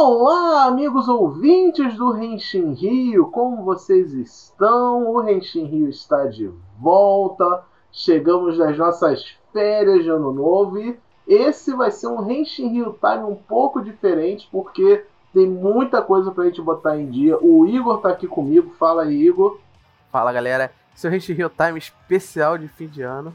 Olá, amigos ouvintes do Renshin Rio, como vocês estão? O Renshin Rio está de volta. Chegamos nas nossas férias de ano novo e esse vai ser um Renshin Rio Time um pouco diferente porque tem muita coisa pra gente botar em dia. O Igor tá aqui comigo. Fala aí, Igor. Fala, galera. É o Renshin Rio Time especial de fim de ano.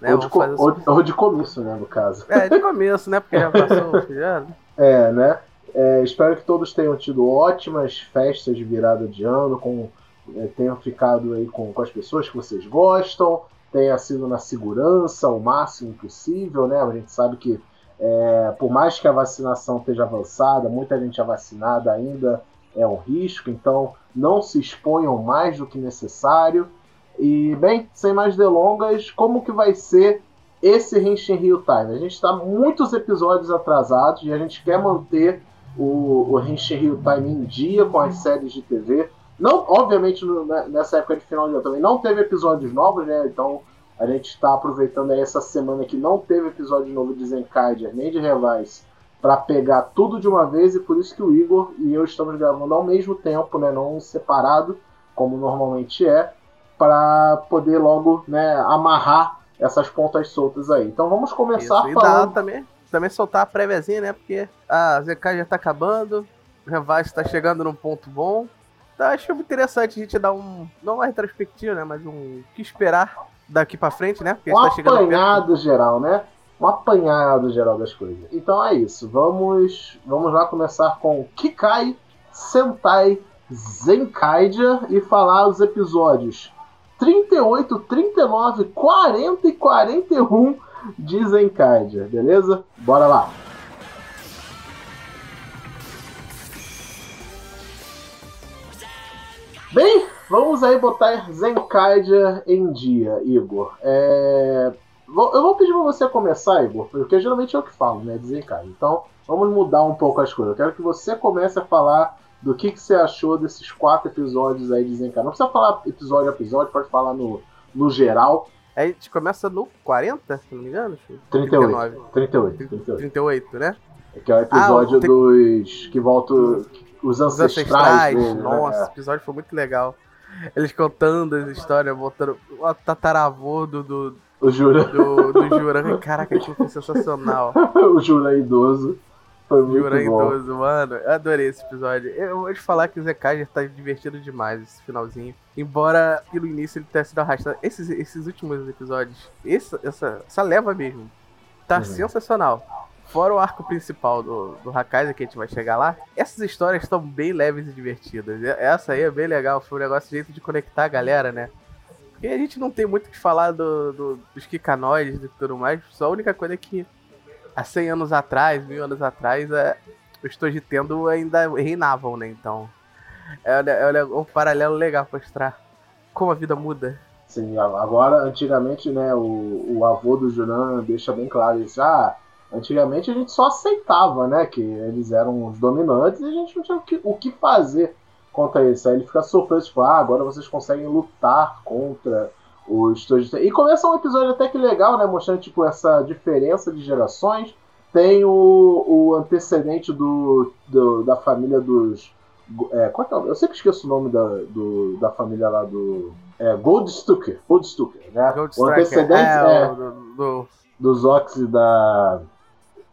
Né? Ou, de co- ou, ou de começo, né, no caso. É, de começo, né? Porque já passou o fim de ano. É, né? É, espero que todos tenham tido ótimas festas de virada de ano, com, é, tenham ficado aí com, com as pessoas que vocês gostam, tenha sido na segurança o máximo possível, né? A gente sabe que é, por mais que a vacinação esteja avançada, muita gente é vacinada ainda é um risco, então não se exponham mais do que necessário. E bem, sem mais delongas, como que vai ser esse Henshin Rio Time? A gente está muitos episódios atrasados e a gente quer manter o, o Rio Time em dia com as séries de TV. Não, obviamente, no- né, nessa época de final de ano também não teve episódios novos, né? Então a gente está aproveitando aí essa semana que não teve episódio novo de Zenkaiger nem de Revise para pegar tudo de uma vez e por isso que o Igor e eu estamos gravando ao mesmo tempo, né? Não separado, como normalmente é, para poder logo né, amarrar essas pontas soltas aí. Então vamos começar Isso. E falando. Também, soltar a préviazinha, né? Porque a ZK já tá acabando, o Revise tá chegando num ponto bom. Então acho interessante a gente dar um. Não uma retrospectiva, né? Mas um. O que esperar daqui pra frente, né? Porque a um gente tá chegando perto. apanhado geral, né? Um apanhado geral das coisas. Então é isso. Vamos, vamos lá começar com Kikai Sentai Zenkaiger e falar os episódios 38, 39, 40 e 41 de Zenkaiger, beleza? Bora lá. Bem, vamos aí botar Zenkaiger em dia, Igor. É, Eu vou pedir pra você começar, Igor, porque geralmente é eu que falo, né, de. Então, vamos mudar um pouco as coisas. Eu quero que você comece a falar do que, que você achou desses quatro episódios aí de Zenkaiger. Não precisa falar episódio a episódio, pode falar no, no geral. Aí a gente começa no 40, se não me engano. Chico? 38. 39. 38, 38. 38, né? Que é o episódio Ah, tem- dos. que voltam. Os Os ancestrais. ancestrais. dele, né? Nossa, É. esse episódio foi muito legal. Eles contando as histórias, botando o tataravô do, do, O Jura. do, do Juran. Caraca, aquilo foi sensacional. o Jura idoso. Foi muito Juran bom. idoso, mano. Eu adorei esse episódio. Eu vou te falar que o Zekai já tá divertido demais esse finalzinho. Embora pelo início ele tenha sido arrastado. Esses, esses últimos episódios, essa, essa, essa leva mesmo, tá Uhum. sensacional. Fora o arco principal do, do Hakaiser, que a gente vai chegar lá, essas histórias estão bem leves e divertidas. Essa aí é bem legal, foi um negócio jeito de conectar a galera, né? Porque a gente não tem muito o que falar do, do- dos Kikanoides e tudo mais, só a única coisa é que há 100 anos atrás, mil anos atrás, é, os Tojitendo ainda reinavam, né? Então, é, é- um paralelo legal pra mostrar como a vida muda. Sim, agora, antigamente, né, o, o avô do Juran deixa bem claro isso. Ah, antigamente a gente só aceitava, né, que eles eram os dominantes e a gente não tinha o que, o que fazer contra isso. Aí ele fica surpreso, tipo, ah, agora vocês conseguem lutar contra os Tojitendo. E começa um episódio até que legal, né, mostrando, tipo, essa diferença de gerações. Tem o, o antecedente do, do- da família dos... É, qual que é o- eu sempre esqueço o nome da, do, da família lá do... É, Goldstucker, Goldstucker, né? Gold o antecedente é, é, o do- do- dos Ox e da,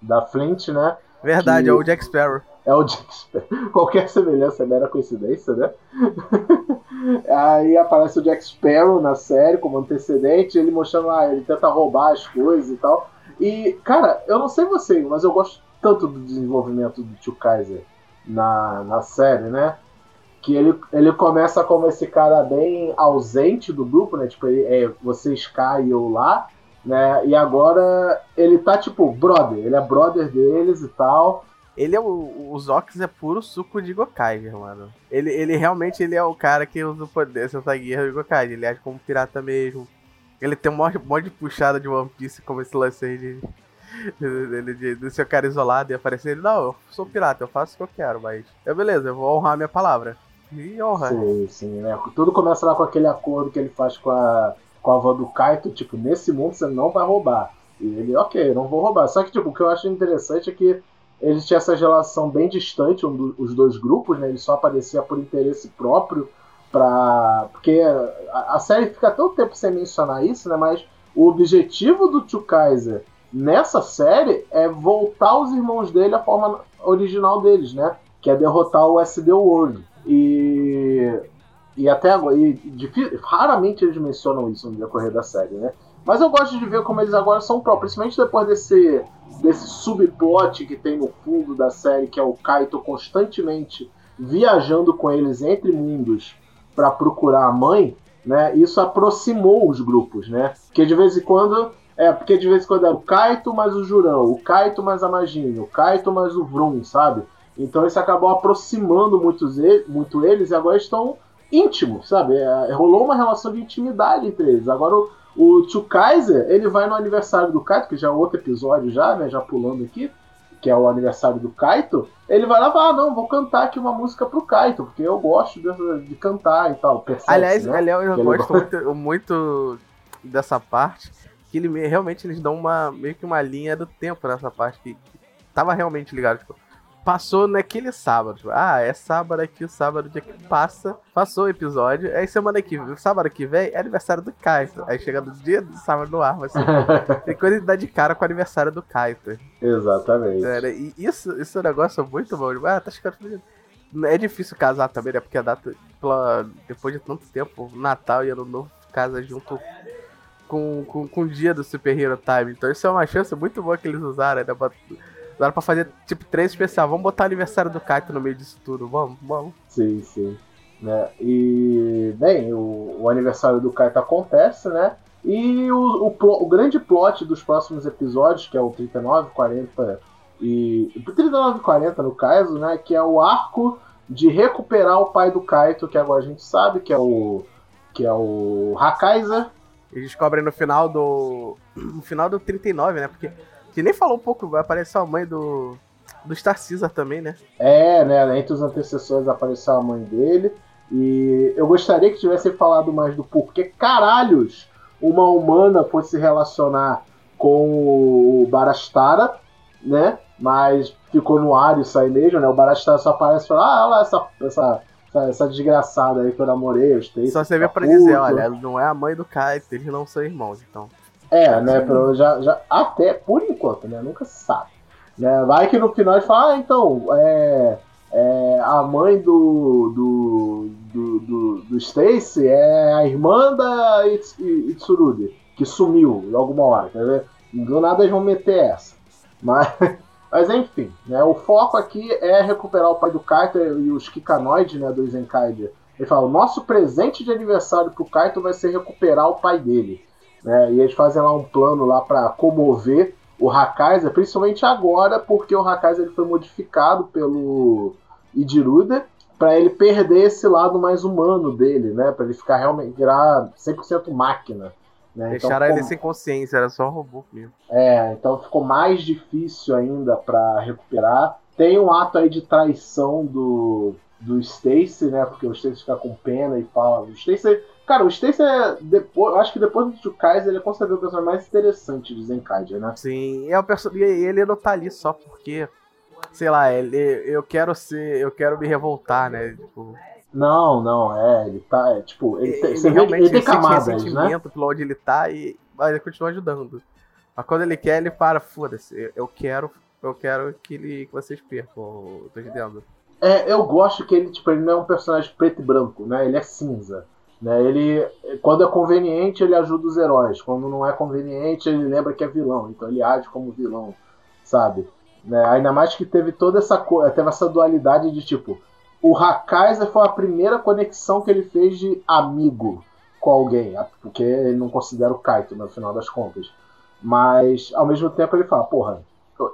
da Flint, né? Verdade, Que- é o Jack Sparrow. É o Jack Sparrow. Qualquer semelhança é mera coincidência, né? Aí aparece o Jack Sparrow na série como antecedente, ele mostrando lá, ele tenta roubar as coisas e tal. E, cara, eu não sei você, mas eu gosto tanto do desenvolvimento do Tio Kaiser na, na série, né? Que ele, ele começa como esse cara bem ausente do grupo, né? Tipo, ele, é, vocês cá e eu lá, né? E agora ele tá, tipo, brother. Ele é brother deles e tal. Ele é o. O Zox é puro suco de Gokaiger, mano. Ele, ele realmente ele é o cara que usa o poder Santa Guerra de Gokaiger. Ele age como pirata mesmo. Ele tem um monte de puxada de One Piece, como esse lance aí de. De, de, ser o cara isolado e aparecer ele. Não, eu sou pirata, eu faço o que eu quero, mas. É beleza, eu vou honrar minha palavra. E honra. Sim, sim, né? Tudo começa lá com aquele acordo que ele faz com a, com a avó do Kaito, tipo, nesse mundo você não vai roubar. E ele, ok, não vou roubar. Só que, tipo, o que eu acho interessante é que eles tinham essa relação bem distante, um do, os dois grupos, né? Ele só aparecia por interesse próprio, pra, porque a, a, série fica tanto tempo sem mencionar isso, né? Mas o objetivo do Tio Kaiser nessa série é voltar os irmãos dele à forma original deles, né? Que é derrotar o SD World. E, e até agora, e, raramente eles mencionam isso no decorrer da série, né? Mas eu gosto de ver como eles agora são próprios, principalmente depois desse, desse subplot que tem no fundo da série, que é o Kaito constantemente viajando com eles entre mundos para procurar a mãe, né? Isso aproximou os grupos, né? Porque de vez em quando é, porque de vez em quando era o Kaito mais o Jurão, o Kaito mais a Maginha, o Kaito mais o Vrum, sabe? Então isso acabou aproximando muitos muito eles e agora estão íntimos, sabe? É, rolou uma relação de intimidade entre eles. Agora o, o Tio Kaiser, ele vai no aniversário do Kaito, que já é outro episódio já, né? Já pulando aqui, que é o aniversário do Kaito. Ele vai lá ah, não, vou cantar aqui uma música pro Kaito, porque eu gosto de, de cantar e tal. Aliás, né? aliás, eu gosto muito, muito dessa parte que ele realmente eles dão uma meio que uma linha do tempo nessa parte que, que tava realmente ligado, tipo, passou naquele sábado. Tipo, ah, é sábado aqui, o sábado dia que passa, passou o episódio. Aí semana que sábado que vem é aniversário do Kaito. Aí chega no dia do sábado no ar, mas tem coisa de dar de cara com o aniversário do Kaito. Exatamente. É, e isso, isso é um negócio muito bom. Tipo, ah, tá chegando. É difícil casar também, né? Porque a data, depois de tanto tempo, Natal e Ano Novo, casa junto com, com, com o dia do Super Hero Time. Então isso é uma chance muito boa que eles usaram, né? Usaram pra fazer tipo três especial. Vamos botar o aniversário do Kaito no meio disso tudo. Vamos, vamos. Sim, sim. Né? E, bem, o, o aniversário do Kaito acontece, né? E o, o, o, grande plot dos próximos episódios, que é o 39, 40 e. 39 e 40 no caso, né? Que é o arco de recuperar o pai do Kaito, que agora a gente sabe que é o. que é o Hakaiser, eles descobrem no final do. No final do 39, né? Porque. Você nem falou um pouco, vai aparecer a mãe do. Do Star Caesar também, né? É, né? Entre os antecessores apareceu a mãe dele. E eu gostaria que tivesse falado mais do porquê caralhos uma humana fosse se relacionar com o Barastara, né? Mas ficou no ar isso aí mesmo, né? O Barastara só aparece e fala, ah, olha lá essa, essa essa, essa desgraçada aí que eu namorei, eu Stacy. Só você vê pra dizer, olha, não é a mãe do Kaito, eles não são irmãos, então. É, né, pra, já, já, até por enquanto, né, nunca se sabe. Né, vai que no final ele fala, ah, então, é, é, a mãe do, do, do, do, do Stacy é a irmã da Itsurude, que sumiu em alguma hora, quer ver? Do nada eles vão meter essa. Mas, mas enfim, né, o foco aqui é recuperar o pai do Kaito e os Kikanoides né, do Zenkaiger. Ele fala: o nosso presente de aniversário pro Kaito vai ser recuperar o pai dele. Né, e eles fazem lá um plano lá para comover o Hakaiser, principalmente agora, porque o Hakaiser ele foi modificado pelo Idiruda para ele perder esse lado mais humano dele, né? Para ele ficar realmente virar 100% máquina. Né? Deixaram então, ele ficou... sem consciência, era só um robô mesmo. É, então ficou mais difícil ainda para recuperar. Tem um ato aí de traição do, do Stacy, né? Porque o Stacy fica com pena e fala. O Stacy. Cara, o Stacy é. Depois, eu acho que depois do Kaiser ele é considerado o personagem mais interessante de Zenkaiger, né? Sim, é o perso... e ele não tá ali só porque. Sei lá, ele, eu quero ser. Eu quero me revoltar, né? Tipo, não, não, é, ele tá, é, tipo, ele, ele, ele realmente ele tem camadas, né? sentimento pelo onde ele tá e mas ele continua ajudando. Mas quando ele quer, ele para, foda-se, eu quero, eu quero que, ele, que vocês percam, tô entendendo. É, eu gosto que ele, tipo, ele não é um personagem preto e branco, né? Ele é cinza. Né? Ele, quando é conveniente, ele ajuda os heróis. Quando não é conveniente, ele lembra que é vilão. Então ele age como vilão, sabe? Né? Ainda mais que teve toda essa teve essa dualidade de tipo, o Hakaiser foi a primeira conexão que ele fez de amigo com alguém, porque ele não considera o Kaito no final das contas. Mas ao mesmo tempo ele fala: Porra,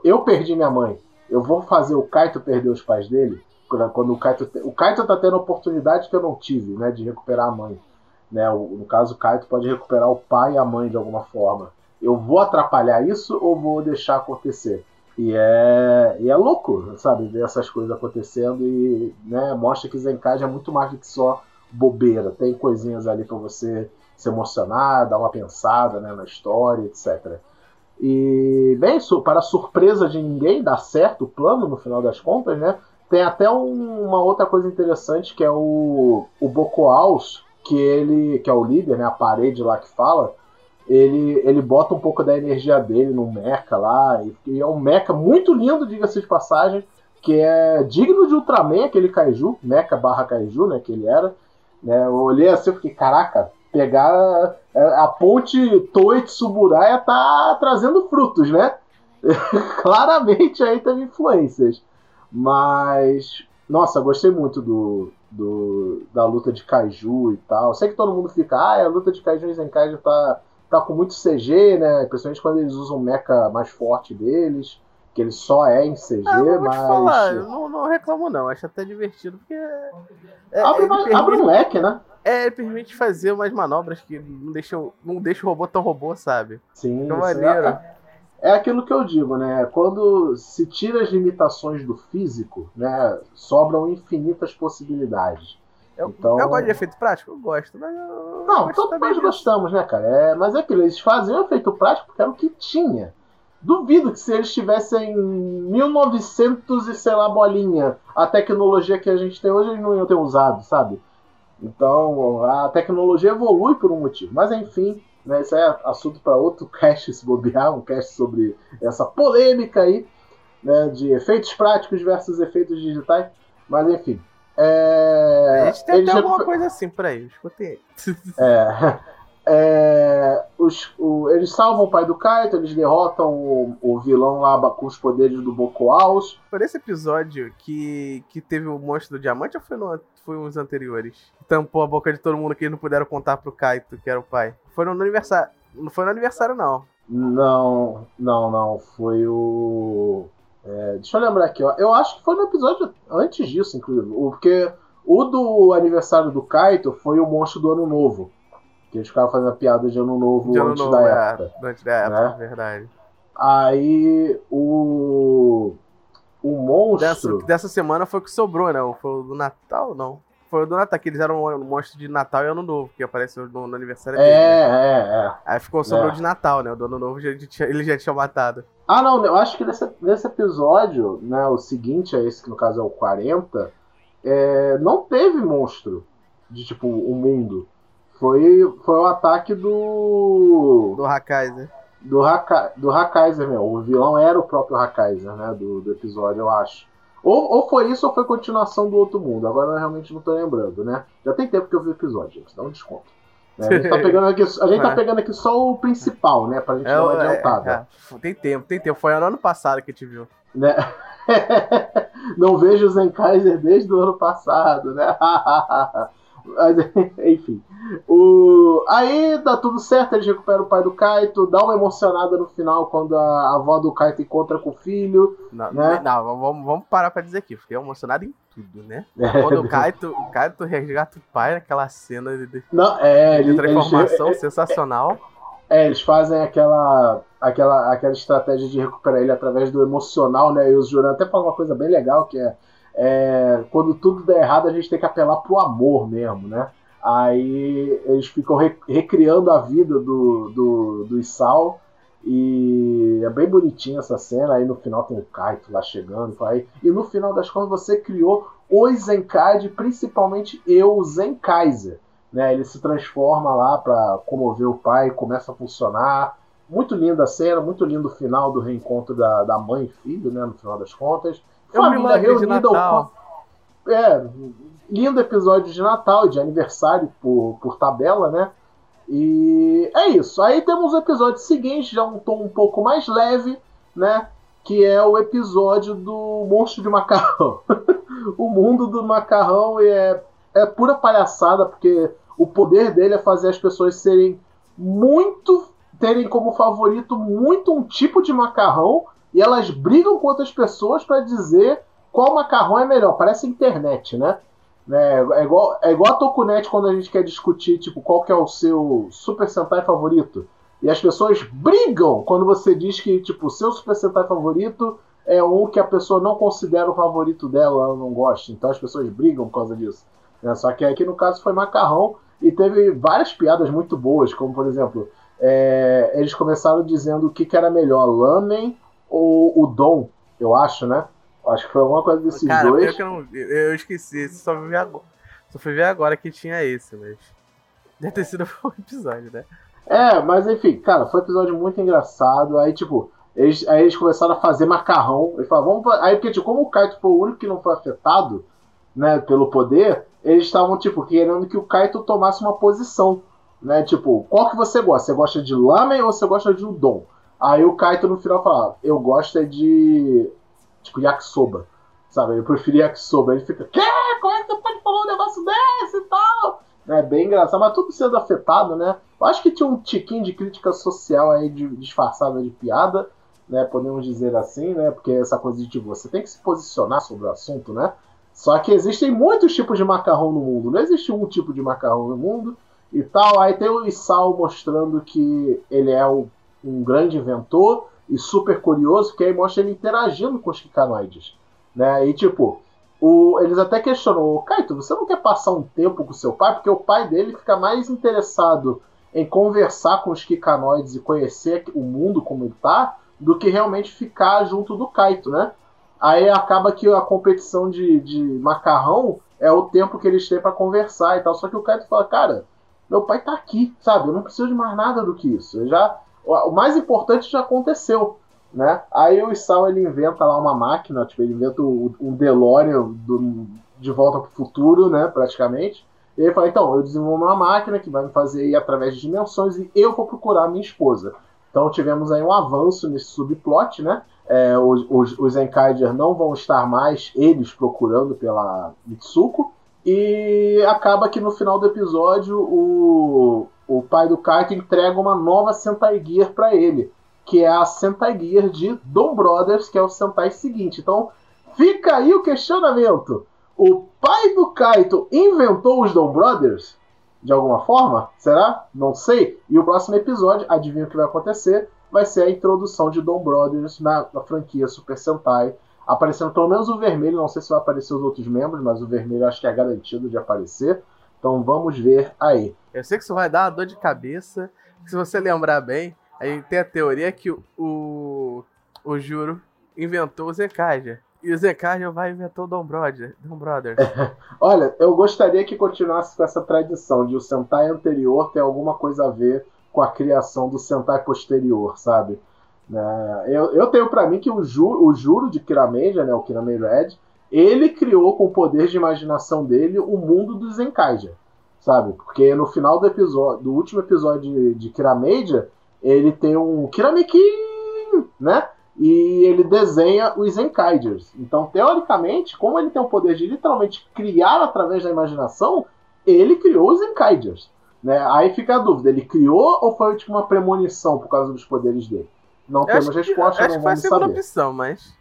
eu perdi minha mãe, eu vou fazer o Kaito perder os pais dele? Quando o Kaito, o Kaito tá tendo a oportunidade que eu não tive, né, de recuperar a mãe. Né, no caso, o Kaito pode recuperar o pai e a mãe de alguma forma. Eu vou atrapalhar isso ou vou deixar acontecer? E é, e é louco, sabe, ver essas coisas acontecendo e né, mostra que Zenkage é muito mais do que só bobeira. Tem coisinhas ali para você se emocionar, dar uma pensada né, na história, etc. E, bem, para surpresa de ninguém, dá certo o plano no final das contas, né? Tem até um, uma outra coisa interessante que é o, o Bocoaus, que ele, que é o líder, né? A parede lá que fala, ele, ele bota um pouco da energia dele no mecha lá. E, e é um mecha muito lindo, diga-se de passagem, que é digno de Ultraman, aquele kaiju, mecha barra kaiju, né? Que ele era. Né, eu olhei assim e fiquei, caraca, pegar a, a ponte Toei Tsuburaya tá trazendo frutos, né? Claramente aí teve influências. Mas, nossa, gostei muito do, do, da luta de Kaiju e tal. Sei que todo mundo fica, ah, a luta de Kaiju e Zenkaiju tá, tá com muito CG, né? Principalmente quando eles usam o mecha mais forte deles que ele só é em CG, ah, eu mas. Falar, eu não, não reclamo, não. Acho até divertido, porque. É, abre, permite, abre um leque, né? É, ele permite fazer umas manobras que não deixam, não deixa o robô tão robô, sabe? Sim, que maneiro. É, é aquilo que eu digo, né? Quando se tira as limitações do físico, né? Sobram infinitas possibilidades. Eu, então... eu gosto de efeito prático? Eu gosto, mas eu Não, todos nós gostamos, né, cara? É, mas é aquilo, eles faziam efeito prático porque era o que tinha. Duvido que se eles tivessem 1900 e sei lá bolinha, a tecnologia que a gente tem hoje eles não iam ter usado, sabe? Então a tecnologia evolui por um motivo. Mas enfim, né, isso é assunto para outro cast se bobear, um cast sobre essa polêmica aí né, de efeitos práticos versus efeitos digitais. Mas enfim. É... A gente tem até alguma coisa assim por aí, escutei. É. É, os, o, eles salvam o pai do Kaito, eles derrotam o, o vilão lá com os poderes do Bokoaus. Foi esse episódio que, que teve o monstro do diamante ou foi, no, foi uns anteriores? Tampou a boca de todo mundo que eles não puderam contar pro Kaito, que era o pai. Foi no aniversário. Não foi no aniversário, não. Não, não, não. Foi o. É, deixa eu lembrar aqui, ó. Eu acho que foi no episódio antes disso, inclusive. Porque o do aniversário do Kaito foi o monstro do ano novo. Que eles ficavam fazendo piada de ano novo de ano antes novo, da é, época. Antes da época, né? verdade. Aí o. O monstro. Dessa, dessa semana foi o que sobrou, né? Foi o do Natal, não. Foi o do Natal, que eles eram um monstro de Natal e Ano Novo, que apareceu no, no aniversário é, dele. É, é, é. Aí ficou sobrou é. de Natal, né? O do Ano Novo ele já tinha matado. Ah, não, eu acho que nesse, nesse episódio, né? O seguinte, é esse que no caso é o 40, é, não teve monstro de tipo o mundo. Foi, foi o ataque do. Do Hakaiser. Do, Haka, do Hakaiser mesmo. O vilão era o próprio Hakaiser, né? Do, do episódio, eu acho. Ou, ou foi isso ou foi continuação do outro mundo. Agora eu realmente não tô lembrando, né? Já tem tempo que eu vi o episódio, gente. Dá um desconto. É, a gente, tá pegando, aqui, a gente tá é. pegando aqui só o principal, né? Pra gente é, dar uma é, adiantada. É, tem tempo, tem tempo. Foi ano, ano passado que a gente viu. Né? não vejo o Zenkaiser desde o ano passado, né? Mas, enfim. O... Aí dá tudo certo, eles recuperam o pai do Kaito, dá uma emocionada no final quando a avó do Kaito encontra com o filho. Não, né? não vamos, vamos parar pra dizer aqui, fiquei emocionado em tudo, né? É. Quando o Kaito, o Kaito resgata o pai naquela cena de, não, é, de transformação eles, sensacional. É, eles fazem aquela, aquela, aquela estratégia de recuperar ele através do emocional, né? E os Juran até falam uma coisa bem legal que é é, quando tudo der errado, a gente tem que apelar pro amor mesmo, né? Aí eles ficam recriando a vida do, do, do Isao. E é bem bonitinha essa cena. Aí no final tem o Kaito lá chegando. Aí, e no final das contas você criou o Zenkai, principalmente eu, o Zenkaiser. Né? Ele se transforma lá para comover o pai, começa a funcionar. Muito linda a cena, muito lindo o final do reencontro da, da mãe e filho, né? No final das contas. Família reunida. Natal. É, lindo episódio de Natal, de aniversário por, por tabela, né? E é isso. Aí temos o episódio seguinte, já um tom um pouco mais leve, né? Que é o episódio do Monstro de Macarrão. o mundo do macarrão é, é pura palhaçada, porque o poder dele é fazer as pessoas serem muito. terem como favorito muito um tipo de macarrão e elas brigam com outras pessoas para dizer qual macarrão é melhor. Parece internet, né? É, é, igual, é igual a Tokunet quando a gente quer discutir tipo, qual que é o seu Super Sentai favorito. E as pessoas brigam quando você diz que tipo, o seu Super Sentai favorito é um que a pessoa não considera o favorito dela, ela não gosta. Então as pessoas brigam por causa disso. Né? Só que aqui no caso foi macarrão e teve várias piadas muito boas, como por exemplo, é, eles começaram dizendo o que, que era melhor, Lamen ou o Dom, eu acho, né? Acho que foi alguma coisa desses Cara, dois. pior que eu, não, eu esqueci, só fui ver agora. Só fui ver agora que tinha esse, mas. Deve ter sido um episódio, né? É, mas enfim, cara, foi um episódio muito engraçado. Aí, tipo, eles, aí eles começaram a fazer macarrão. Eles falaram, vamos. Aí, porque, tipo, como o Kaito foi o único que não foi afetado, né, pelo poder, eles estavam, tipo, querendo que o Kaito tomasse uma posição. Né? Tipo, qual que você gosta? Você gosta de lamen ou você gosta de udon? Aí o Kaito no final fala, eu gosto é de. Tipo, yakisoba. Sabe? Eu prefiro yakisoba. Ele fica, quê? Como é que você pode falar um negócio desse e tal? É bem engraçado, mas tudo sendo afetado, né? Eu acho que tinha um tiquinho de crítica social aí de, disfarçada de piada, né? Podemos dizer assim, né? Porque essa coisa de tipo, você tem que se posicionar sobre o assunto, né? Só que existem muitos tipos de macarrão no mundo, não existe um tipo de macarrão no mundo e tal. Aí tem o Isao mostrando que ele é um grande inventor e super curioso, porque aí mostra ele interagindo com os Kikanoides, né? E tipo, o- eles até questionam, Kaito, você não quer passar um tempo com seu pai? Porque o pai dele fica mais interessado em conversar com os Kikanoides e conhecer o mundo como ele tá, do que realmente ficar junto do Kaito, né? Aí acaba que a competição de, de macarrão é o tempo que eles têm pra conversar e tal. Só que o Kaito fala, cara, meu pai tá aqui, sabe? Eu não preciso de mais nada do que isso. Eu já, o mais importante já aconteceu, né? Aí o Isao ele inventa lá uma máquina, tipo, ele inventa um DeLorean do, de volta pro futuro, né? Praticamente. E ele fala, então, eu desenvolvo uma máquina que vai me fazer ir através de dimensões e eu vou procurar minha esposa. Então tivemos aí um avanço nesse subplot, né? É, os, os, Enkaiger não vão estar mais eles procurando pela Mitsuko. E acaba que no final do episódio o, o pai do Kaito entrega uma nova Sentai Gear pra ele, que é a Sentai Gear de Dom Brothers, que é o Sentai seguinte. Então fica aí o questionamento. O pai do Kaito inventou os Dom Brothers? De alguma forma? Será? Não sei. E o próximo episódio, adivinha o que vai acontecer? Vai ser a introdução de Dom Brothers na, na franquia Super Sentai. Aparecendo pelo menos o vermelho, não sei se vai aparecer os outros membros, mas o vermelho acho que é garantido de aparecer. Então vamos ver aí. Eu sei que isso vai dar uma dor de cabeça. Se você lembrar bem, a gente tem a teoria que o, o, Juro inventou o Zekaja. E o Zekaja vai inventar o Dom Brother. Dom Brothers. Olha, eu gostaria que continuasse com essa tradição de o Sentai anterior ter alguma coisa a ver com a criação do Sentai posterior, sabe? Né? Eu, eu tenho pra mim que o, Ju, o Juro de Kirameja, né, o Kiramei Red, ele criou com o poder de imaginação dele o mundo dos Zenkaija, sabe? Porque no final do episódio, do último episódio de, de Kirameja, ele tem um Kiramekin, né? E ele desenha os Zenkaiders. Então, teoricamente, como ele tem o poder de literalmente criar através da imaginação, ele criou os Zenkaiders. Né? Aí fica a dúvida, ele criou ou foi tipo uma premonição por causa dos poderes dele? Não Eu temos acho que- resposta, acho não que foi a vamos segunda saber. opção, mas.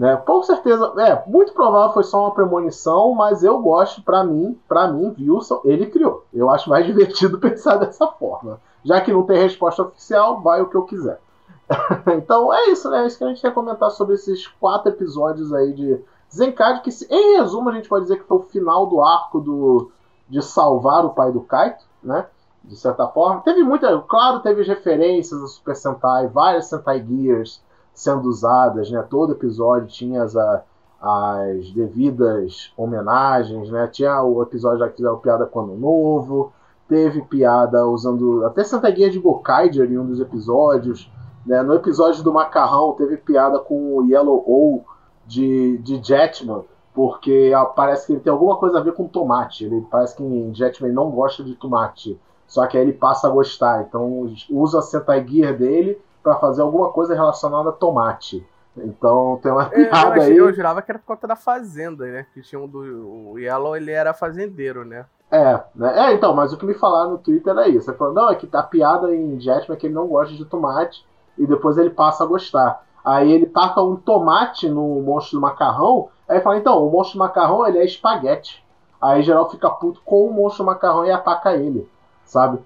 Né? Com certeza, é, muito provável foi só uma premonição, mas eu gosto, pra mim, para mim, Wilson, ele criou. Eu acho mais divertido pensar dessa forma. Já que não tem resposta oficial, vai o que eu quiser. então é isso, né? É isso que a gente quer comentar sobre esses quatro episódios aí de Zenkad, que em resumo a gente pode dizer que foi o final do arco do, de salvar o pai do Kaito, né? De certa forma. Teve muita. Claro, teve referências a Super Sentai, várias Sentai Gears sendo usadas, né? Todo episódio tinha as, as devidas homenagens, né? Tinha o episódio que fizeram piada com Ano Novo, teve piada usando até Santa Guia de Gokaiger em um dos episódios, né? No episódio do Macarrão teve piada com o Yellow O de, de Jetman, porque parece que ele tem alguma coisa a ver com tomate. Ele parece que em Jetman não gosta de tomate, só que aí ele passa a gostar. Então usa a Gear dele para fazer alguma coisa relacionada a tomate. Então tem uma Eu, eu, piada achei- aí. eu jurava que era por conta da fazenda, né? Que tinha um do. O Yellow, ele era fazendeiro, né? É, né? É, então, mas o que me falaram no Twitter era isso. Ele falou, não, é que a piada em Jetman é que ele não gosta de tomate e depois ele passa a gostar. Aí ele taca um tomate no monstro do macarrão, aí fala, então, o monstro do macarrão ele é espaguete. Aí geral fica puto com o monstro do macarrão e ataca ele, sabe?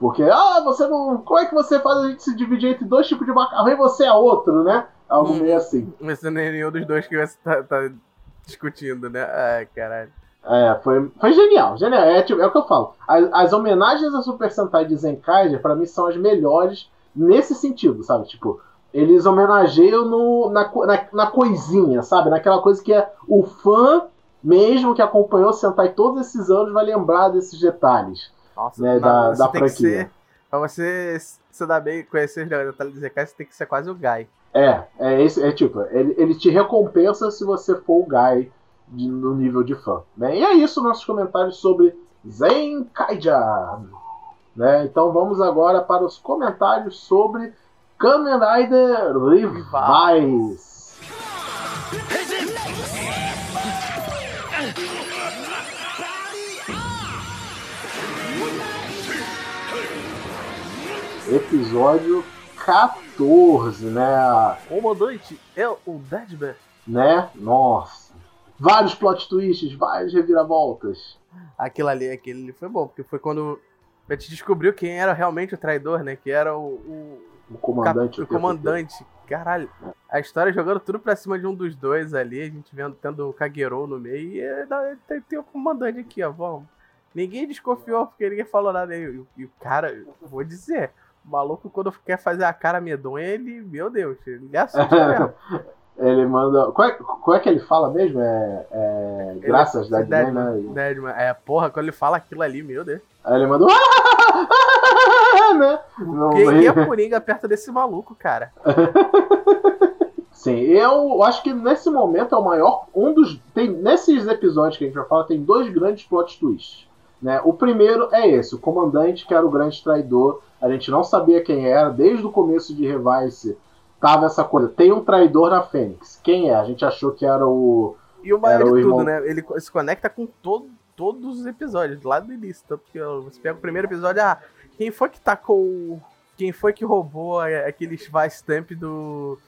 Porque, ah, você não. Como é que você faz a gente se dividir entre dois tipos de macarrão e você é outro, né? Algo Hum. meio assim. Mas não é nenhum dos dois que você tá, tá discutindo, né? Ai, caralho. É, foi, foi genial, genial. É, tipo, é o que eu falo. As, as homenagens a Super Sentai de Zenkaiger, pra mim, são as melhores nesse sentido, sabe? Tipo, eles homenageiam no, na, na, na, coisinha, sabe? Naquela coisa que é o fã mesmo que acompanhou o Sentai todos esses anos vai lembrar desses detalhes. Nossa, né, não, da, da franquia. Ser, pra você se dar bem conhecer os detalhes do Zekai, você tem que ser quase o Guy. É, é, esse, é tipo, ele, ele te recompensa se você for o Guy de, no nível de fã. Né? E é isso, nossos comentários sobre Zenkaija. Né? Então vamos agora para os comentários sobre Kamen Rider Rivais. Episódio 14, né? Comandante é o Deadman. Né? Nossa. Vários plot twists, várias reviravoltas. Aquilo ali, aquele ali foi bom, porque foi quando a gente descobriu quem era realmente o traidor, né? Que era o. O, o comandante. O, o comandante. Caralho. A história jogando tudo pra cima de um dos dois ali, a gente vendo, tendo o Kagero no meio, e é, tem, tem o comandante aqui, ó. Vamos. Ninguém desconfiou porque ninguém falou nada. E, e o cara, vou dizer, o maluco, quando quer fazer a cara medonha, ele, meu Deus, ele assusta mesmo. Ele manda. Qual é, qual é, que ele fala mesmo? É. é graças, ele, Deadman, Deadman, né? Deadman. É, porra, quando ele fala aquilo ali, meu Deus. Aí ele manda. né? Quem é Coringa perto desse maluco, cara? Sim, eu acho que nesse momento é o maior. Um dos. Tem, nesses episódios que a gente vai falar, tem dois grandes plot twists. Né? O primeiro é esse, o comandante que era o grande traidor. A gente não sabia quem era, desde o começo de Revice tava essa coisa. Tem um traidor na Fênix. Quem é? A gente achou que era o. E o maior de tudo, né? Ele se conecta com todo, todos os episódios, lá do início. Tanto que você pega o primeiro episódio, ah, quem foi que tacou. Quem foi que roubou aquele Vice Stamp do.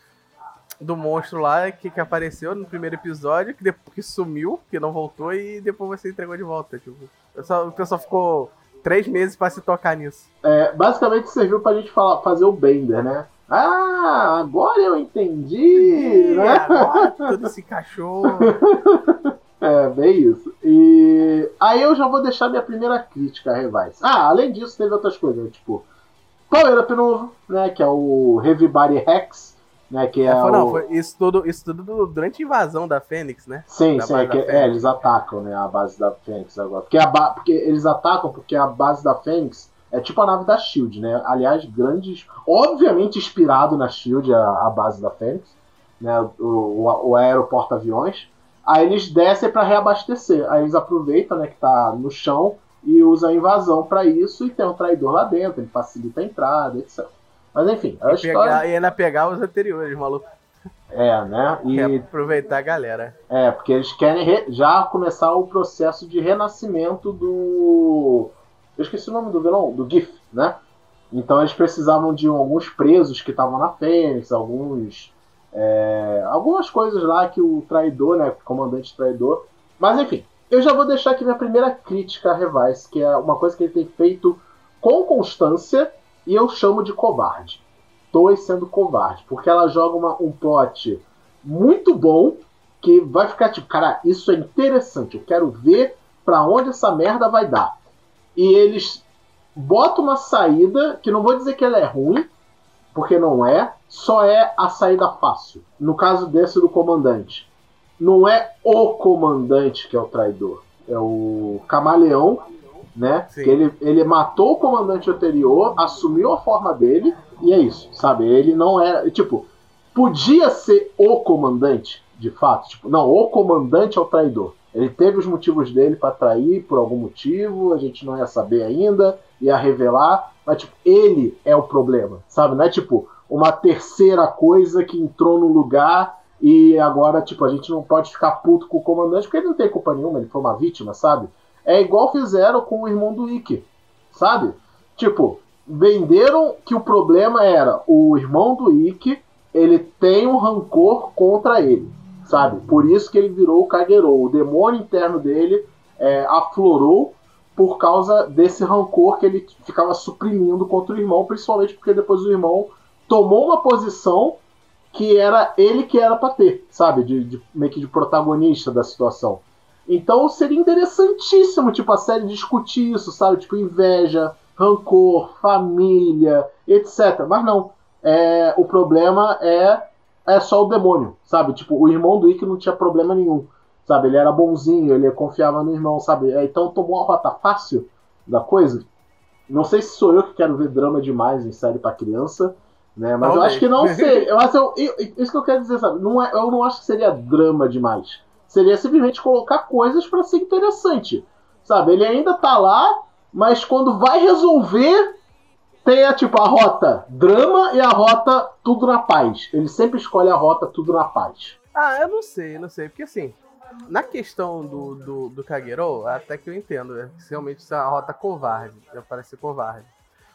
Do monstro lá que, que apareceu no primeiro episódio, que depois que sumiu, que não voltou, e depois você entregou de volta. Tipo, o pessoal, o pessoal ficou três meses para se tocar nisso. É, basicamente serviu pra gente falar, fazer o Bender, né? Ah, agora eu entendi! né? Agora tudo se encaixou. é, bem isso. E aí eu já vou deixar minha primeira crítica a Revise. Ah, além disso, teve outras coisas, tipo, Power Up novo, né? Que é o Heavy Body Rex. Né, que é, é foi, o... Não, foi isso tudo, isso tudo durante a invasão da Fênix, né? Sim, da sim, é, que, é, eles atacam né, a base da Fênix agora. Porque, a ba... porque eles atacam porque a base da Fênix é tipo a nave da Shield, né? Aliás, grandes. Obviamente inspirado na Shield, a, a base da Fênix, né? O, o, o aeroporto aviões. Aí eles descem para reabastecer. Aí eles aproveitam, né, que tá no chão e usam a invasão para isso e tem um traidor lá dentro, ele facilita a entrada, etc. Mas enfim, a e história. Pegar, e ainda pegar os anteriores, maluco. É, né? E aproveitar a galera. É, porque eles querem já começar o processo de renascimento do eu esqueci o nome do vilão, do GIF, né? Então eles precisavam de alguns presos que estavam na Fênix, alguns. É, algumas coisas lá que o traidor, né? O comandante traidor. Mas enfim, eu já vou deixar aqui minha primeira crítica a Revice, que é uma coisa que ele tem feito com constância e eu chamo de covarde. Tô sendo covarde, porque ela joga uma, um plot muito bom que vai ficar tipo, cara, isso é interessante, eu quero ver para onde essa merda vai dar e eles botam uma saída que não vou dizer que ela é ruim, porque não é, só é a saída fácil. No caso desse do comandante, não é o comandante que é o traidor, é o camaleão, né? Ele, ele matou o comandante anterior, assumiu a forma dele e é isso, sabe? Ele não era, tipo, podia ser o comandante, de fato, tipo, não, o comandante é o traidor. Ele teve os motivos dele para trair por algum motivo, a gente não ia saber ainda, ia revelar, mas tipo, ele é o problema, sabe? Não é tipo uma terceira coisa que entrou no lugar e agora, tipo, a gente não pode ficar puto com o comandante porque ele não tem culpa nenhuma, ele foi uma vítima, sabe? É igual fizeram com o irmão do Ikki, sabe? Tipo, venderam que o problema era o irmão do Ikki, ele tem um rancor contra ele sabe? Por isso que ele virou o Kagero. O demônio interno dele é, aflorou por causa desse rancor que ele ficava suprimindo contra o irmão, principalmente porque depois o irmão tomou uma posição que era ele que era para ter, sabe? De, de, meio que de protagonista da situação. Então seria interessantíssimo, tipo, a série discutir isso, sabe? Tipo, inveja, rancor, família, etc. Mas não. É, o problema é, é só o demônio, sabe? Tipo, o irmão do Ikki não tinha problema nenhum, sabe? Ele era bonzinho, ele confiava no irmão, sabe? É, então tomou uma rota fácil da coisa. Não sei se sou eu que quero ver drama demais em série para criança, né? Mas eu acho que não sei. Eu, eu, eu, isso que eu quero dizer, sabe? Não é, eu não acho que seria drama demais. Seria simplesmente colocar coisas para ser interessante. Sabe? Ele ainda tá lá, mas quando vai resolver, tem a, tipo, a rota drama e a rota tudo na paz. Ele sempre escolhe a rota tudo na paz. Ah, eu não sei, não sei. Porque assim, na questão do, do, do Kagero, até que eu entendo. Né? Realmente isso é uma rota covarde. Já parece covarde.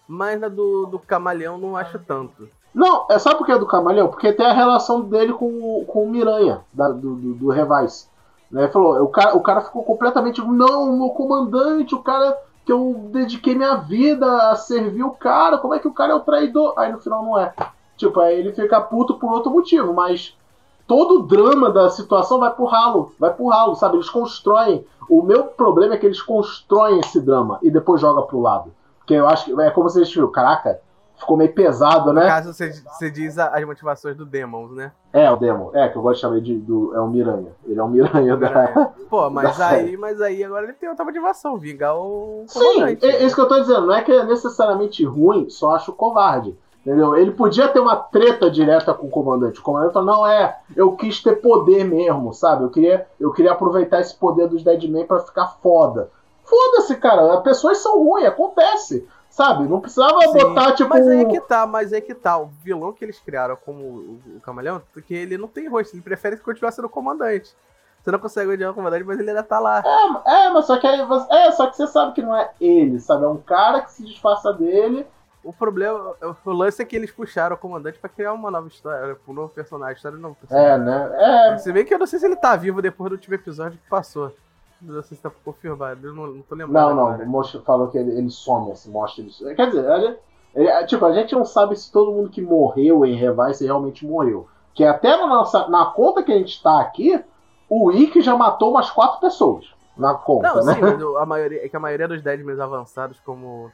Mas na do, do Camaleão não acho tanto. Não, é sabe por que é do Camaleão? Porque tem a relação dele com, com o Miranha, da, do, do, do Revais. Né? Falou, o cara, o cara ficou completamente. Não, meu comandante, o cara que eu dediquei minha vida a servir o cara, como é que o cara é o traidor? Aí no final não é. Tipo, aí ele fica puto por outro motivo, mas todo o drama da situação vai pro ralo, vai pro ralo, sabe? Eles constroem. O meu problema é que eles constroem esse drama e depois joga pro lado. Porque eu acho que é como vocês viram, caraca, ficou meio pesado, né? No caso, você, diz as motivações do Demons, né? É, o Demon. É, que eu gosto de chamar de. Do, é o Miranha. Ele é o Miranha, o Miranha. da. Pô, mas da aí, mas aí agora ele tem outra motivação, vingar o. Sim, é isso que eu tô dizendo. Não é que é necessariamente ruim, só acho covarde. Entendeu? Ele podia ter uma treta direta com o comandante. O comandante falou, não é, eu quis ter poder mesmo, sabe? Eu queria, eu queria aproveitar esse poder dos Deadman para ficar foda. Foda-se, cara. As pessoas são ruins, acontece. Sabe? Não precisava Sim, botar, tipo. Mas aí é que tá, mas aí é que tá. O vilão que eles criaram como o, o Camaleão, porque ele não tem rosto, ele prefere continuar sendo comandante. Você não consegue odiar o comandante, mas ele ainda tá lá. É, é mas só que aí você, É, só que você sabe que não é ele, sabe? É um cara que se disfarça dele. O problema, o lance é que eles puxaram o comandante pra criar uma nova história, um novo personagem, história não. É, né? É. Se bem que eu não sei se ele tá vivo depois do último episódio que passou. Não sei se tá confirmado, eu não, não tô lembrando. Não, não, o Mocho falou que ele, ele some, assim, mostra ele. Quer dizer, ele, ele, tipo, a gente não sabe se todo mundo que morreu em Revice realmente morreu. Que até na, nossa, na conta que a gente tá aqui, o Ikki já matou umas quatro pessoas. Na conta, não, né? Sim, mas a maioria, é que a maioria dos Deadmans avançados, como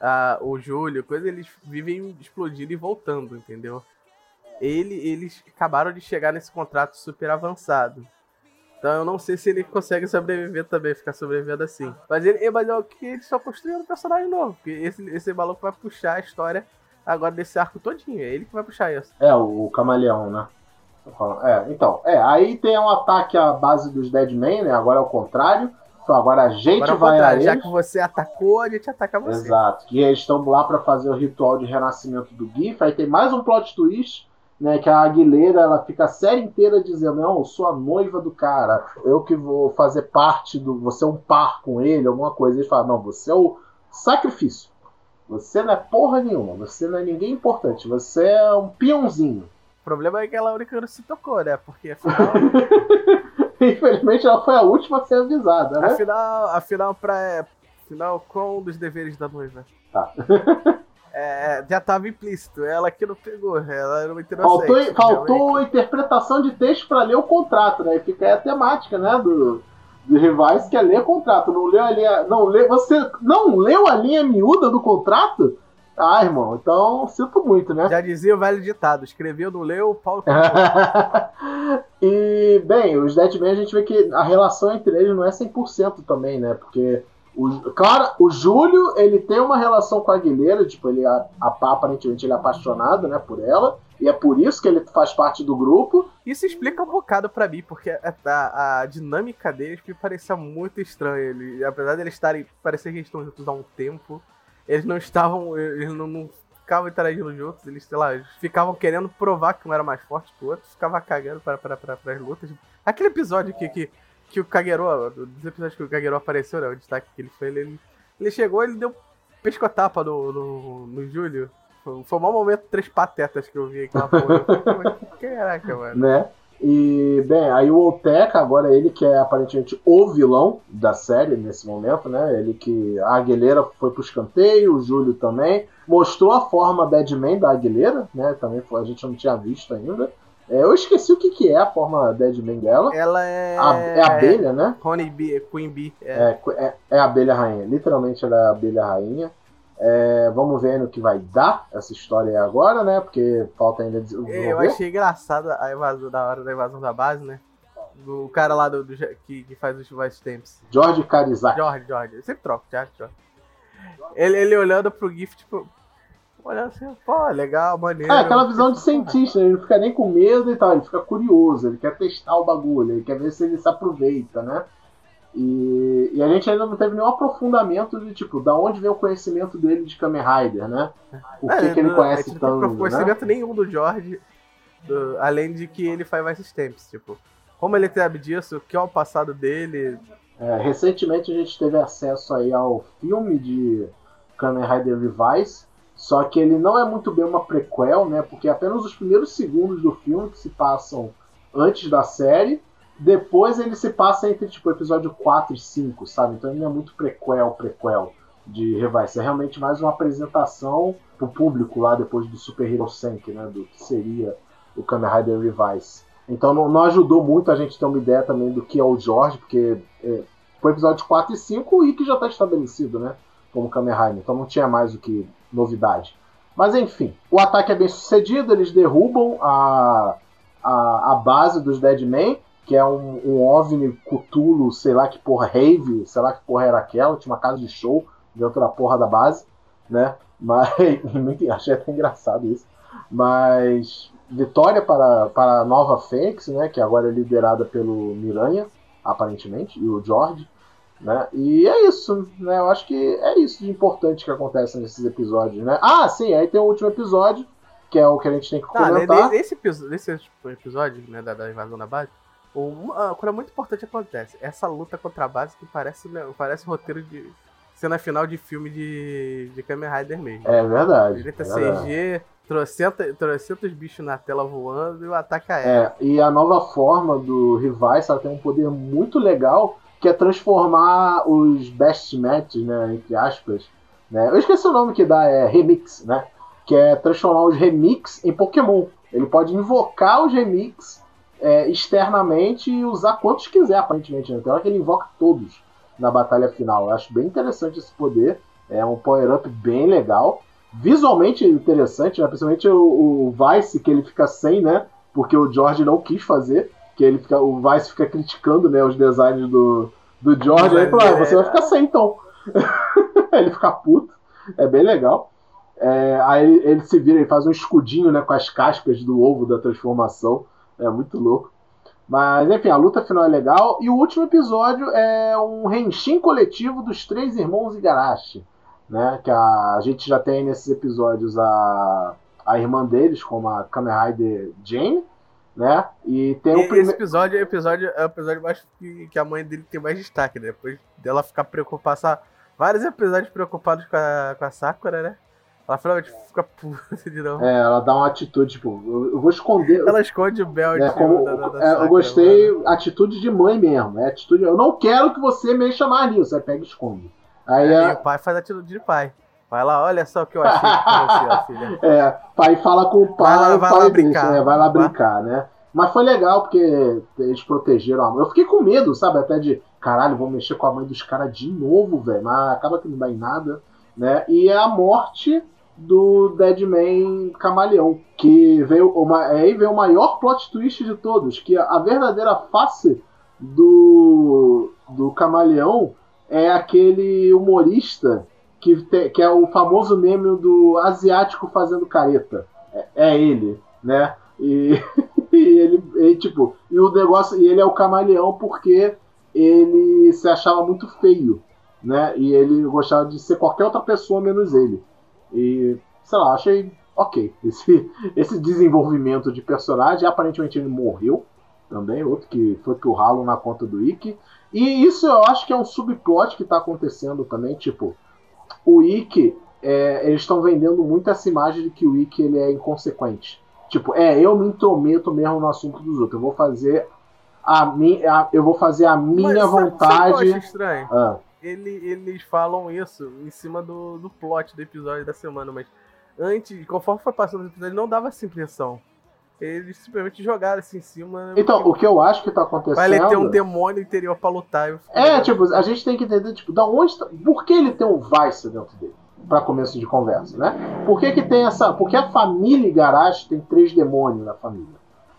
a, o Júlio, coisa, eles vivem explodindo e voltando, entendeu? Ele, eles acabaram de chegar nesse contrato super avançado. Então eu não sei se ele consegue sobreviver também, ficar sobrevivendo assim. Mas ele mas é o que eles estão construindo um personagem novo. Porque esse, esse maluco vai puxar a história agora desse arco todinho. É ele que vai puxar isso. É, o, o camaleão, né? É, então, é, aí tem um ataque à base dos Deadman, né? Agora é o contrário. Então agora a gente agora vai a eles. Já que você atacou, a gente ataca você. Exato. Que eles estão lá para fazer o ritual de renascimento do GIF. Aí tem mais um plot twist né, que a Aguilera ela fica a série inteira dizendo: Não, eu sou a noiva do cara, eu que vou fazer parte do. Você é um par com ele, alguma coisa. Ele fala: Não, você é o sacrifício. Você não é porra nenhuma, você não é ninguém importante, você é um peãozinho. O problema é que ela é a única que não se tocou, né? Porque afinal. Infelizmente ela foi a última a ser avisada, né? Afinal, afinal, pra. Afinal, qual um dos deveres da noiva? Tá. é, já estava implícito. Ela que não pegou, ela era uma Faltou, faltou interpretação de texto para ler o contrato, né? E fica aí a temática, né? Do, do rivais que é ler contrato. Não leu a linha. Não lê, você não leu a linha miúda do contrato? Ah, irmão, então sinto muito, né? Já dizia o velho ditado: escreveu, não leu, Paulo. e, bem, os Deadman a gente vê que a relação entre eles não é 100% também, né? Porque o, claro, o Júlio, ele tem uma relação com a Aguilera, tipo, ele a, a, aparentemente ele é apaixonado, né, por ela, e é por isso que ele faz parte do grupo. Isso explica um bocado para mim, porque a, a, a, dinâmica deles me parecia muito estranha. Ele, apesar de eles estarem, parecer que eles estão juntos há um tempo, eles não estavam, eles não, não ficavam interagindo juntos, eles, sei lá, ficavam querendo provar que um era mais forte que o outro, ficavam cagando para, para, para, para as lutas. Aquele episódio que, que que o Kagero, dos episódios que o Kagero apareceu, né, o destaque que ele foi, ele, ele chegou ele deu pescotapa no, no, no Júlio. Foi, o maior momento três patetas que eu vi aquela porra. Caraca, mano. Né? E, bem, aí o Olteca, agora ele que é aparentemente o vilão da série nesse momento, né? Ele que. A Aguilera foi pro escanteio, o Júlio também. Mostrou a forma Deadman da Aguilera, né? Também a gente não tinha visto ainda. É, eu esqueci o que, que é a forma Deadman dela. Ela é. A, é abelha, né? Honey Bee, Queen Bee. É. É, é, a abelha rainha. Literalmente ela é abelha rainha. É, vamos ver no que vai dar essa história agora, né? Porque falta ainda desenvolver. Eu achei engraçado a invasão da hora da invasão da base, né? O cara lá do, do que, que, faz os voice temps. George Carizak. George, George. Eu sempre troco, George, George. Ele, ele olhando pro GIF, tipo, olhando assim, pô, legal, maneiro. É, aquela visão de cientista, ele não fica nem com medo e tal, ele fica curioso, ele quer testar o bagulho, ele quer ver se ele se aproveita, né? E, e a gente ainda não teve nenhum aprofundamento de, tipo, da onde vem o conhecimento dele de Kamen Rider, né? O é, que, que ele conhece tanto, não tem conhecimento né? nenhum do George, do, além de que ele faz mais stamps, tipo, como ele sabe disso, o que é o passado dele... É, recentemente a gente teve acesso aí ao filme de Kamen Rider Revice, só que ele não é muito bem uma prequel, né? Porque apenas os primeiros segundos do filme que se passam antes da série. Depois ele se passa entre tipo episódio 4 e 5, sabe? Então ele não é muito prequel, prequel de Revice. É realmente mais uma apresentação pro público lá depois do Super Hero Senki, né? Do que seria o Kamen Rider Revice. Então não, não, ajudou muito a gente ter uma ideia também do que é o George, porque é, foi episódio 4 e 5 o Ikki já está estabelecido, né? Como Kamen Rider. Então não tinha mais o que novidade. Mas enfim, o ataque é bem sucedido, eles derrubam a, a, a base dos Deadman, que é um, um OVNI Cthulhu, sei lá que porra, Rave, sei lá que porra era aquela, tinha uma casa de show dentro da porra da base, né? Mas, achei até engraçado isso. Mas, vitória para, para a nova Fênix, né? Que agora é liderada pelo Miranha, aparentemente, e o George. Né? E é isso, né? Eu acho que é isso de importante que acontece nesses episódios, né? Ah, sim, aí tem o último episódio, que é o que a gente tem que tá, comentar. Nesse episódio, nesse episódio né, da, da invasão da base, uma coisa muito importante acontece. Essa luta contra a base que parece, né, parece roteiro de cena final de filme de, de Kamen Rider mesmo. É verdade. Direita é CG, trocentos bichos na tela voando e o ataque aéreo. É, e a nova forma do Rivais ela tem um poder muito legal que é transformar os best matches, né, entre aspas, né, eu esqueci o nome que dá, é remix, né, que é transformar os remix em Pokémon. Ele pode invocar os remix é, externamente e usar quantos quiser, aparentemente. Né? Hora que ele invoca todos na batalha final. Eu acho bem interessante esse poder. É um power-up bem legal. Visualmente interessante, né? principalmente o, o Vice, que ele fica sem, né? Porque o George não quis fazer que ele fica, o Vice fica criticando né, os designs do, do George, aí ele fala, ah, você vai ficar sem então. ele fica puto, é bem legal. É, aí ele, se vira, ele faz um escudinho né, com as cascas do ovo da transformação, é muito louco. Mas enfim, a luta final é legal. E o último episódio é um renshin coletivo dos três irmãos Igarashi. Né, que a, a gente já tem nesses episódios a, a irmã deles, como a Kamen Rider Jane, né? E tem e o primeiro. Esse episódio, episódio é o episódio mais que, que a mãe dele tem mais destaque, né? Depois dela ficar preocupada, passar vários episódios preocupados com a, com a Sakura, né? Ela finalmente fica puta de novo. É, ela dá uma atitude, tipo, eu, eu vou esconder. Ela esconde o belt. É, como, da, da, da é, Sakura, eu gostei, mano. atitude de mãe mesmo. É atitude. Eu não quero que você mexa mais nisso. Aí pega e esconde. Aí é, a... o pai faz atitude de pai. Vai lá, olha só o que eu achei com você, filha. É, pai fala com o pai, vai lá, vai pai lá brincar. Deixa, né? Vai lá brincar, né? Mas foi legal porque eles protegeram a mãe. Eu fiquei com medo, sabe? Até de, caralho, vou mexer com a mãe dos caras de novo, velho. Mas acaba que não dá em nada, né? E é a morte do Deadman Camaleão, que veio uma, aí veio o maior plot twist de todos, que a verdadeira face do, do Camaleão é aquele humorista que, te, que é o famoso meme do asiático fazendo careta. É, é ele, né? E, e ele, e, tipo, e o negócio, e ele é o camaleão porque ele se achava muito feio, né? E ele gostava de ser qualquer outra pessoa menos ele. E, sei lá, achei ok esse, esse desenvolvimento de personagem. Aparentemente ele morreu também, outro que foi pro ralo na conta do Ikki. E isso eu acho que é um subplot que tá acontecendo também, tipo, o Ikki, é, eles estão vendendo muito essa imagem de que o Ikki ele é inconsequente. Tipo, é, eu me intrometo mesmo no assunto dos outros. Eu vou fazer a minha, eu vou fazer a minha Mas, vontade. Sabe, sabe estranho? Ah. Ele, eles falam isso em cima do, do plot do episódio da semana, mas antes, conforme foi passando o episódio, não dava essa impressão. Eles simplesmente jogaram assim em cima. Então, o que eu acho que tá acontecendo. Vai ele ter um demônio interior pra lutar. É, tipo, a gente tem que entender, tipo, da onde. Tá... Por que ele tem um Vice dentro dele? Pra começo de conversa, né? Por que, que tem essa. Porque a família Igarashi tem três demônios na família.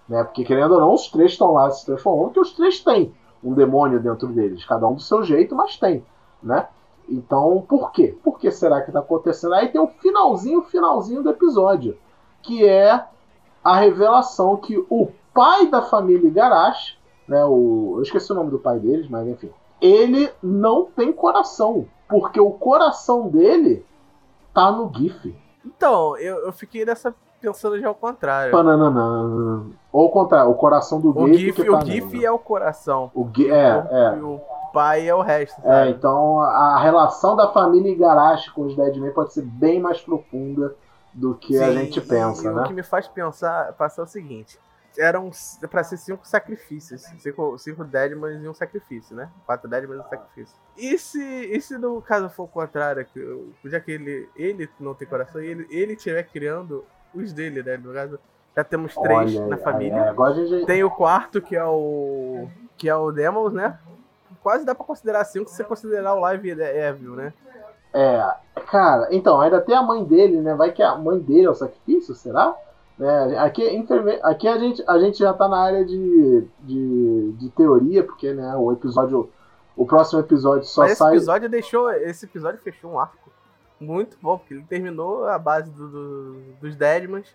Né? Porque, querendo ou não, os três estão lá se transformando, que os três têm um demônio dentro deles. Cada um do seu jeito, mas tem. Né? Então, por quê? Por que será que tá acontecendo? Aí tem o finalzinho, finalzinho do episódio. Que é a revelação que o pai da família Igarashi, né, o, eu esqueci o nome do pai deles, mas enfim, ele não tem coração, porque o coração dele tá no GIF. Então, eu, eu fiquei nessa pensando já ao contrário. Pananana. Ou o contrário, o coração do o GIF. Tá o GIF é o coração. O, é, o, é. o pai é o resto. É, sabe? É, então a relação da família Igarashi com os Deadman pode ser bem mais profunda do que Sim, a gente pensa, né? O que me faz pensar, passar é o seguinte: eram para ser cinco sacrifícios, cinco, cinco Deadmans e um sacrifício, né? Quatro Deadmans e um sacrifício. E se, e se no caso for o contrário, que, já que ele, ele não tem coração, ele, ele estiver criando os dele, né? No caso, já temos três Olha, na família. É, agora gente... Tem o quarto, que é o. que é o Demons, né? Quase dá pra considerar cinco se você considerar o Live Evil, né? É, cara, então, ainda tem a mãe dele, né? Vai que a mãe dele é o sacrifício, será? É, aqui, aqui a, gente, a gente já tá na área de, de, de teoria, porque né, o episódio. O próximo episódio só Mas esse sai. Episódio deixou, esse episódio fechou um arco muito bom, porque ele terminou a base do, do, dos Deadmans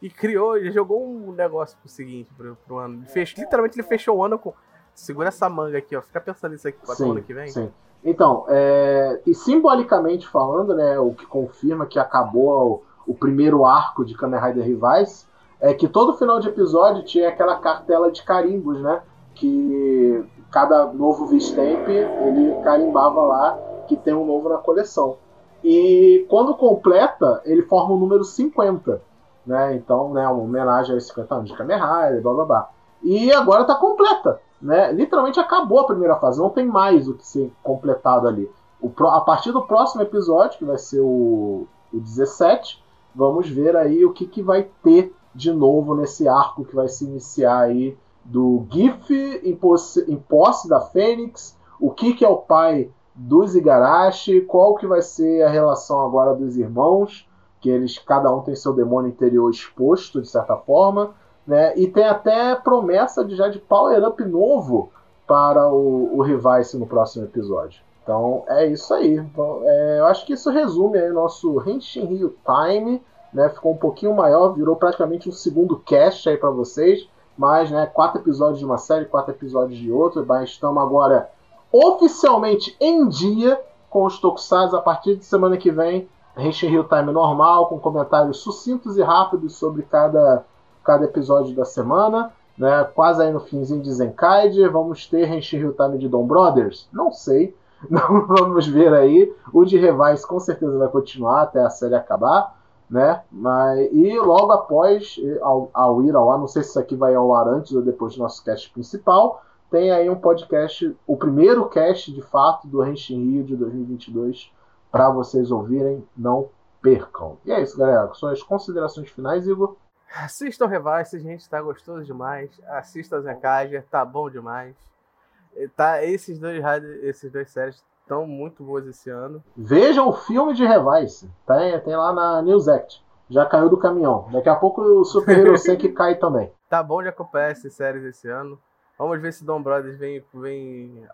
e criou, ele jogou um negócio pro seguinte, pro, pro ano. Ele fechou, literalmente ele fechou o ano com. Segura essa manga aqui, ó. Fica pensando nisso aqui pra sim, ano que vem. Sim. Então, é, e simbolicamente falando, né, o que confirma que acabou o, o primeiro arco de Kamen Rider Rivais é que todo final de episódio tinha aquela cartela de carimbos, né? Que cada novo Vistemp ele carimbava lá que tem um novo na coleção. E quando completa, ele forma o número 50. Né? Então, né, uma homenagem aos 50 anos de Kamen Rider, blá blá blá. E agora está completa né? Literalmente acabou a primeira fase, não tem mais o que ser completado ali. O, a partir do próximo episódio, que vai ser o, o 17, vamos ver aí o que, que vai ter de novo nesse arco que vai se iniciar aí do GIF em posse, em posse da Fênix, o que, que é o pai dos Igarashi, qual que vai ser a relação agora dos irmãos, que eles cada um tem seu demônio interior exposto de certa forma, né? E tem até promessa de já de power-up novo para o, o Revice no próximo episódio. Então é isso aí. Então, é, eu acho que isso resume aí o nosso Henshin Rio Time. Né? Ficou um pouquinho maior, virou praticamente um segundo cast aí para vocês. Mas, né, quatro episódios de uma série, quatro episódios de outra. Mas estamos agora oficialmente em dia com os Tokusatsu. A partir de semana que vem, Henshin Rio Time normal, com comentários sucintos e rápidos sobre cada cada episódio da semana. Né? Quase aí no finzinho de Zenkaide. Vamos ter Henshin Time de Dom Brothers? Não sei. Não vamos ver aí. O de Revise com certeza vai continuar até a série acabar. Né? Mas, e logo após ao, ao ir ao ar, não sei se isso aqui vai ao ar antes ou depois do nosso cast principal, tem aí um podcast, o primeiro cast de fato do Henshin Rio de 2022 para vocês ouvirem, não percam. E é isso, galera. Suas considerações finais, Igor? Assistam o Revice, gente, tá gostoso demais. Assista Zenkaja, tá bom demais. Tá, esses dois esses dois séries estão muito boas esse ano. Vejam o filme de Revice. Tem, tem lá na News Act. Já caiu do caminhão. Daqui a pouco o Super Hero que cai também. Tá bom de acompanhar essas séries esse ano. Vamos ver se Dom Brothers vem, vem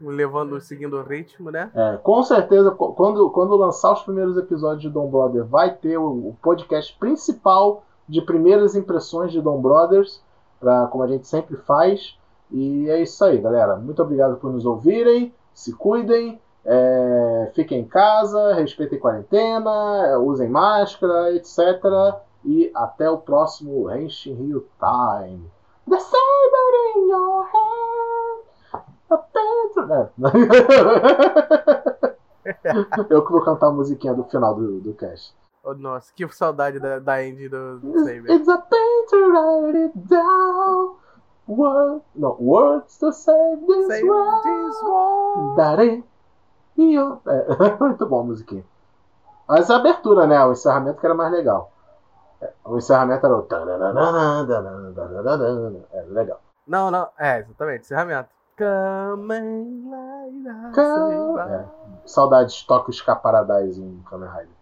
levando, seguindo o ritmo, né? É, com certeza, quando, quando lançar os primeiros episódios de Dom Brothers, vai ter o, o podcast principal de primeiras impressões de Dom Brothers, pra, como a gente sempre faz. E é isso aí, galera. Muito obrigado por nos ouvirem. Se cuidem, é, fiquem em casa, respeitem quarentena, usem máscara, etc. E até o próximo Henshin Rio Time. The saber in your hand. Eu que vou cantar a musiquinha do final do, do cast. Oh, nossa, que saudade da, da Andy do, do Saber. It's a pain to write it down. Word, no, words to save this save world. This world. Dare, eu, é, muito bom a musiquinha. Mas a abertura, né? O encerramento que era mais legal. O encerramento era o. Era legal. Não, não, é, exatamente, encerramento. Kamen Rider. É. Saudades, toca os Paradise em Kamen Rider.